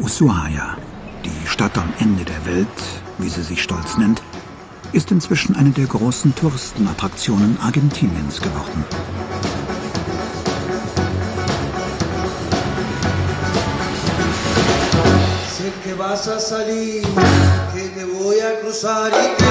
Ushuaia, die Stadt am Ende der Welt, wie sie sich stolz nennt, ist inzwischen eine der großen Touristenattraktionen Argentiniens geworden. Vas a salir, que te voy a cruzar y que...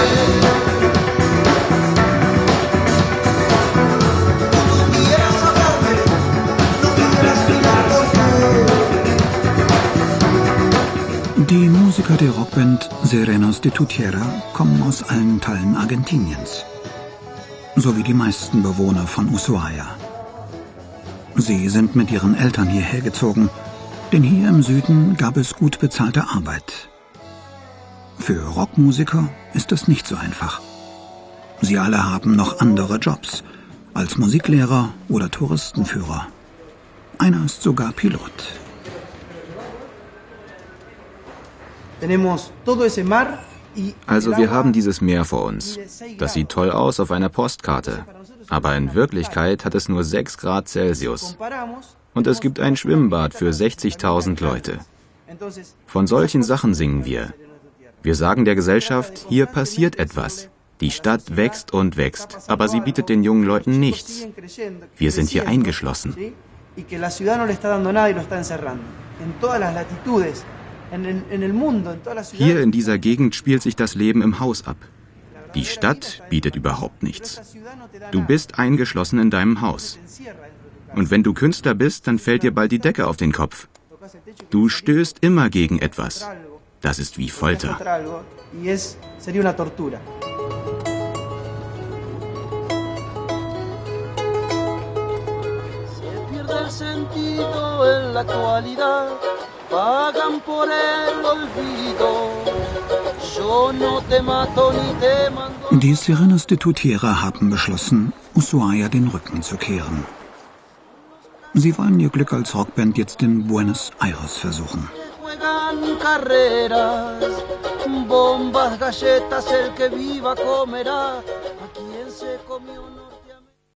Die Musiker der Rockband Serenos de Tutiera kommen aus allen Teilen Argentiniens. So wie die meisten Bewohner von Ushuaia. Sie sind mit ihren Eltern hierher gezogen, denn hier im Süden gab es gut bezahlte Arbeit. Für Rockmusiker ist es nicht so einfach. Sie alle haben noch andere Jobs, als Musiklehrer oder Touristenführer. Einer ist sogar Pilot. Also wir haben dieses Meer vor uns. Das sieht toll aus auf einer Postkarte. Aber in Wirklichkeit hat es nur 6 Grad Celsius. Und es gibt ein Schwimmbad für 60.000 Leute. Von solchen Sachen singen wir. Wir sagen der Gesellschaft, hier passiert etwas. Die Stadt wächst und wächst, aber sie bietet den jungen Leuten nichts. Wir sind hier eingeschlossen. Hier in dieser Gegend spielt sich das Leben im Haus ab. Die Stadt bietet überhaupt nichts. Du bist eingeschlossen in deinem Haus. Und wenn du Künstler bist, dann fällt dir bald die Decke auf den Kopf. Du stößt immer gegen etwas. Das ist wie Folter. Die Sirenes de Tutiera haben beschlossen, Ushuaia den Rücken zu kehren. Sie wollen ihr Glück als Rockband jetzt in Buenos Aires versuchen. Bombas, galletas, el que viva comerá. A quien se comió